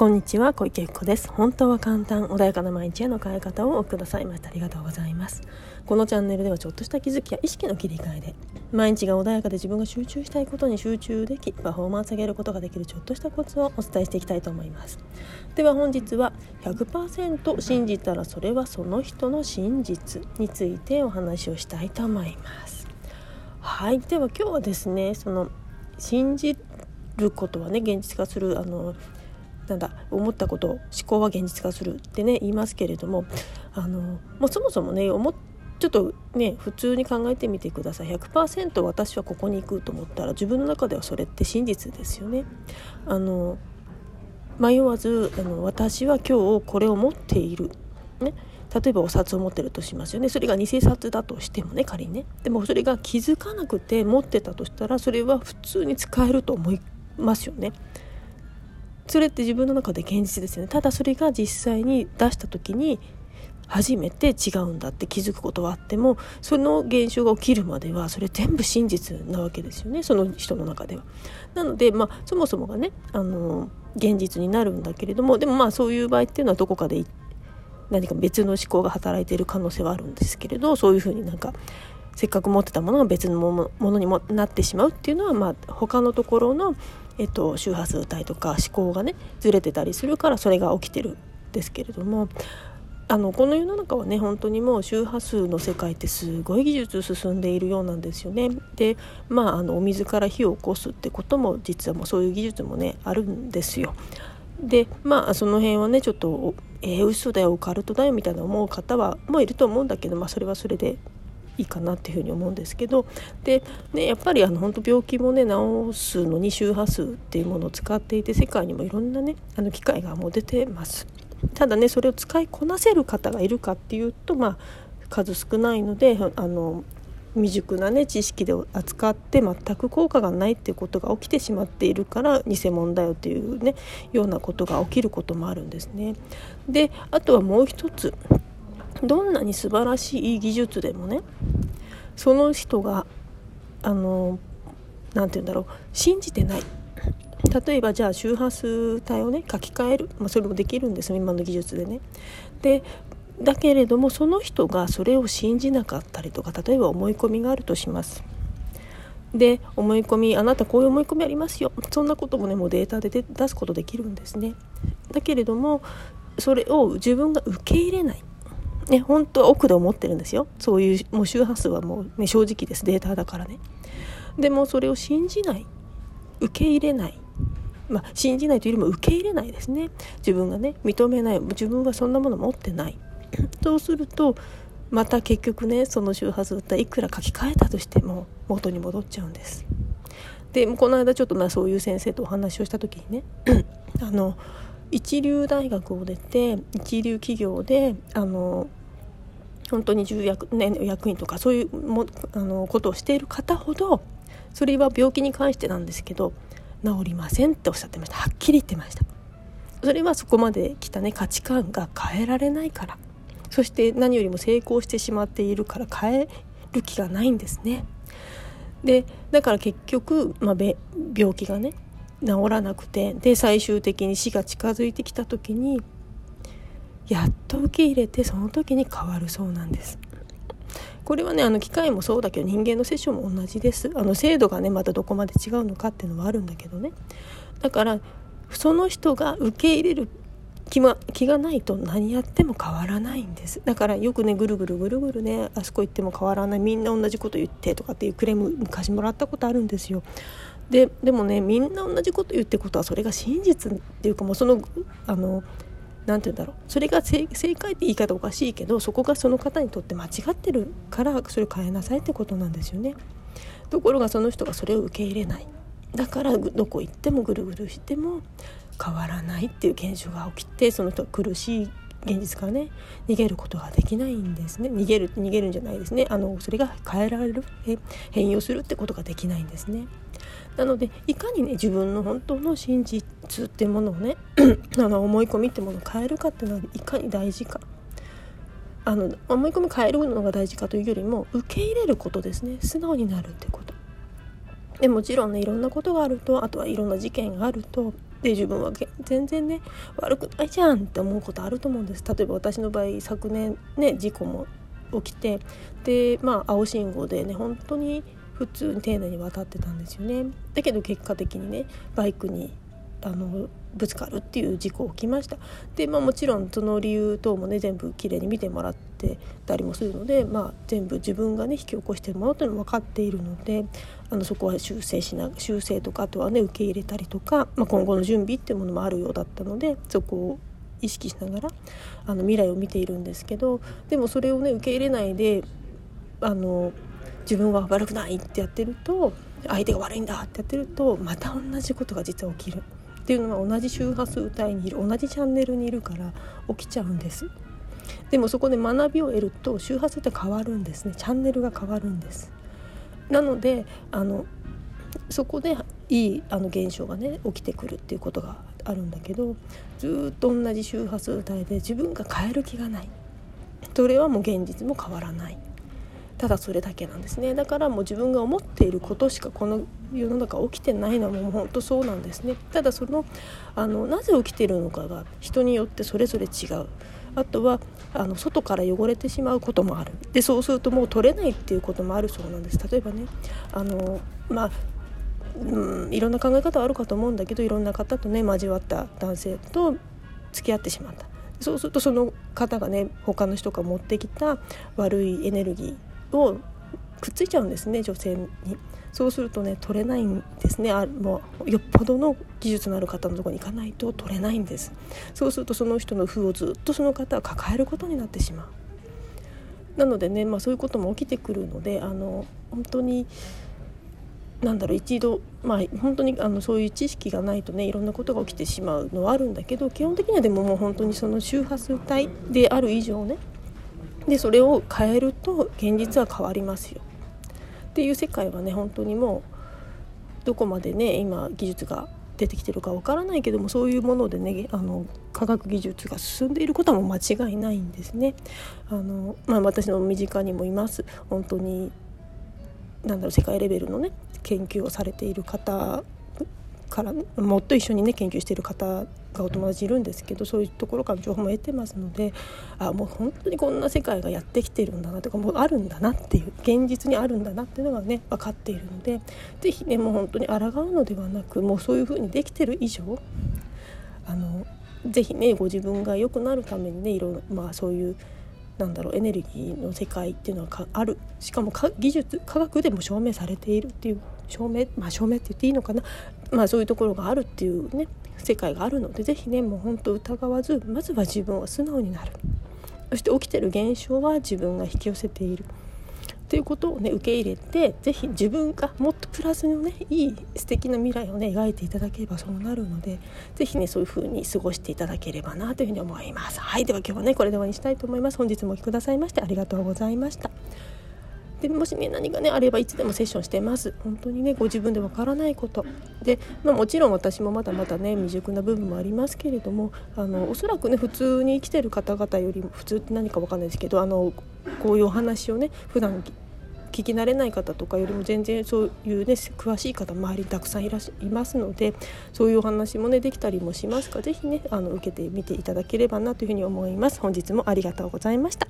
こんにちは小池由子です。本当は簡単穏やかな毎日への変え方をくださいましてありがとうございます。このチャンネルではちょっとした気づきや意識の切り替えで毎日が穏やかで自分が集中したいことに集中できパフォーマンス上げることができるちょっとしたコツをお伝えしていきたいと思います。では本日は100%信じたらそれはその人の真実についてお話をしたいと思います。はいでは今日はですねその信じることはね現実化するあのなんだ思ったことを思考は現実化するってね言いますけれどもあのもうそもそもね思ちょっとね普通に考えてみてください。100%私はここに行くと思ったら自分の中ではそれって真実ですよね。あの迷わずあの私は今日これを持っている、ね、例えばお札を持ってるとしますよね。それが偽札だとしてもね仮にね。でもそれが気づかなくて持ってたとしたらそれは普通に使えると思いますよね。それって自分の中で現実ですよねただそれが実際に出した時に初めて違うんだって気づくことはあってもその現象が起きるまではそれ全部真実なわけですよねその人の中では。なので、まあ、そもそもがねあの現実になるんだけれどもでもまあそういう場合っていうのはどこかで何か別の思考が働いている可能性はあるんですけれどそういうふうになんかせっかく持ってたものが別のものにもなってしまうっていうのは、まあ、他のところの、えっと、周波数帯とか思考がねずれてたりするからそれが起きてるんですけれどもあのこの世の中はね本当にもう周波数の世界ってすごい技術進んでいるようなんですよね。でまああのお水から火を起こすってことも実はもうそういう技術もねあるんですよ。でまあその辺はねちょっと「えー、嘘だよオカルトだよ」みたいな思う方はもういると思うんだけど、まあ、それはそれでいいかなっていうふうに思うんですけどで、ね、やっぱりあの本当病気もね治すのに周波数っていうものを使っていて世界にもいろんなねあの機械がもう出てます。ただねそれを使いこなせる方がいるかっていうとまあ数少ないのであの未熟なね知識で扱って全く効果がないっていうことが起きてしまっているから偽物だよっていうねようなことが起きることもあるんですね。であとはもう一つどんなに素晴らしい技術でもねその人があの何て言うんだろう信じてない例えばじゃあ周波数帯をね書き換える、まあ、それもできるんです今の技術でね。でだけれどもその人がそれを信じなかったりとか例えば思い込みがあるとします。で思い込みあなたこういう思い込みありますよそんなこともねもうデータで出すことできるんですね。だけれどもそれを自分が受け入れないね、本当は奥で思ってるんですよ。そういうもう周波数はもう、ね、正直です。データだからね。でもそれを信じない。受け入れない。まあ、信じないというよりも受け入れないですね。自分がね認めない。自分はそんなもの持ってない。そうするとまた結局ねその周波数っていくら書き換えたとしても元に戻っちゃうんです。でこの間ちょっとまあそういう先生とお話をした時にねあの一流大学を出て一流企業であの本当に重役,、ね、役員とかそういうもあのことをしている方ほどそれは病気に関してなんですけど治りませんっておっしゃってました。はっきり言ってました。それはそこまで来たね。価値観が変えられないから。そして何よりも成功してしまっているから変える気がないんですね。でだから結局、まあ、病気がね治らなくてで最終的に死が近づいてきた時にやっと受け入れてその時に変わるそうなんです。これはねあの機械もそうだけど人間のセッションも同じですあの精度がねまたどこまで違うのかっていうのはあるんだけどねだからその人が受け入れる気,、ま、気がないと何やっても変わらないんです。だからよくねぐるぐるぐるぐるねあそこ行っても変わらないみんな同じこと言ってとかっていうクレーム昔もらったことあるんですよ。ででもねみんな同じこと言ってことはそれが真実っていうかもうそのあの何て言うんだろう。それが正解って言い方おかしいけどそこがその方にとって間違ってるからそれを変えなさいってことなんですよね。ところがその人がそれを受け入れない。だからどこ行ってもぐるぐるしても変わらないっていう現象が起きてその人は苦しい現実からね逃げることができないんですね。逃げる逃げるんじゃないですね。あのそれが変えられる変容するってことができないんですね。なのでいかにね自分の本当の真実っていうものをね あの思い込みってものを変えるかっていうのはいかに大事か。あの思い込み変えるのが大事かというよりも受け入れることですね。素直になるってこと。でもちろんねいろんなことがあるとあとはいろんな事件があるとで自分は全然ね悪くないじゃんって思うことあると思うんです。例えば私の場合昨年ね事故も起きてでまあ青信号でね本当に普通に丁寧に渡ってたんですよね。だけど結果的にねバイクにあのぶつかるっていう事故起きましたで、まあ、もちろんその理由等もね全部きれいに見てもらってたりもするので、まあ、全部自分がね引き起こしてるものというのも分かっているのであのそこは修正しな修正とかあとはね受け入れたりとか、まあ、今後の準備っていうものもあるようだったのでそこを意識しながらあの未来を見ているんですけどでもそれをね受け入れないであの自分は悪くないってやってると相手が悪いんだってやってるとまた同じことが実は起きる。っていうのは同じ周波数帯にいる同じチャンネルにいるから起きちゃうんです。でもそこで学びを得ると周波数って変わるんですね。チャンネルが変わるんです。なのであのそこでいいあの現象がね起きてくるっていうことがあるんだけどずっと同じ周波数帯で自分が変える気がない。それはもう現実も変わらない。ただそれだけなんですね。だからもう自分が思っていることしかこの世の中起きてないのはもう本当そうなんですね。ただそのあのなぜ起きてるのかが人によってそれぞれ違う。あとはあの外から汚れてしまうこともある。でそうするともう取れないっていうこともあるそうなんです。例えばねあのまあうん、いろんな考え方はあるかと思うんだけどいろんな方とね交わった男性と付き合ってしまった。そうするとその方がね他の人が持ってきた悪いエネルギーをくっついちゃうんですね女性に。そうするとね取れないんですね。あもうよっぽどの技術のある方のとこに行かないと取れないんです。そうするとその人の負をずっとその方は抱えることになってしまう。なのでね、まあ、そういうことも起きてくるのであの本当になんだろう一度まあ本当にあのそういう知識がないとねいろんなことが起きてしまうのはあるんだけど基本的にはでももう本当にその周波数帯である以上ねでそれを変えると現実は変わりますよっていう世界はね本当にもうどこまでね今技術が出てきてるかわからないけどもそういうものでねあの科学技術が進んでいることはもう間違いないんですね。あのまあ、私の身近にもいます本当になんだろう世界レベルのね研究をされている方からもっと一緒にね研究している方がお友達いるんですけどそういうところから情報も得てますのであもう本当にこんな世界がやってきてるんだなとかもうあるんだなっていう現実にあるんだなっていうのがね分かっているので是非ねもう本当に抗うのではなくもうそういうふうにできてる以上あの是非ねご自分が良くなるためにねいろいろまあそういうなんだろうエネルギーの世界っていうのはある。しかも技術科学でも証明されているっていう証明まあ証明って言っていいのかな。まあそういうところがあるっていうね世界があるので是非ねもう本当疑わずまずは自分は素直になる。そして起きてる現象は自分が引き寄せている。ということをね受け入れて是非自分がもっとプラスのねいい素敵な未来をね描いていただければそうなるので是非ねそういう風に過ごしていただければなというふうに思います。はいでは今日はねこれで終わりにしたいと思います。本日もお聴きくださいましてありがとうございました。でもしね何がねあればいつでもセッションしてます本当にねご自分でわからないことで、まあ、もちろん私もまだまだね未熟な部分もありますけれどもあのおそらくね普通に生きてる方々よりも普通って何かわかんないですけどあのこういうお話をね普段聞き慣れない方とかよりも全然そういうね詳しい方周りにたくさんいらっしゃいますのでそういうお話もねできたりもしますが是非ねあの受けてみていただければなというふうに思います。本日もありがとうございました。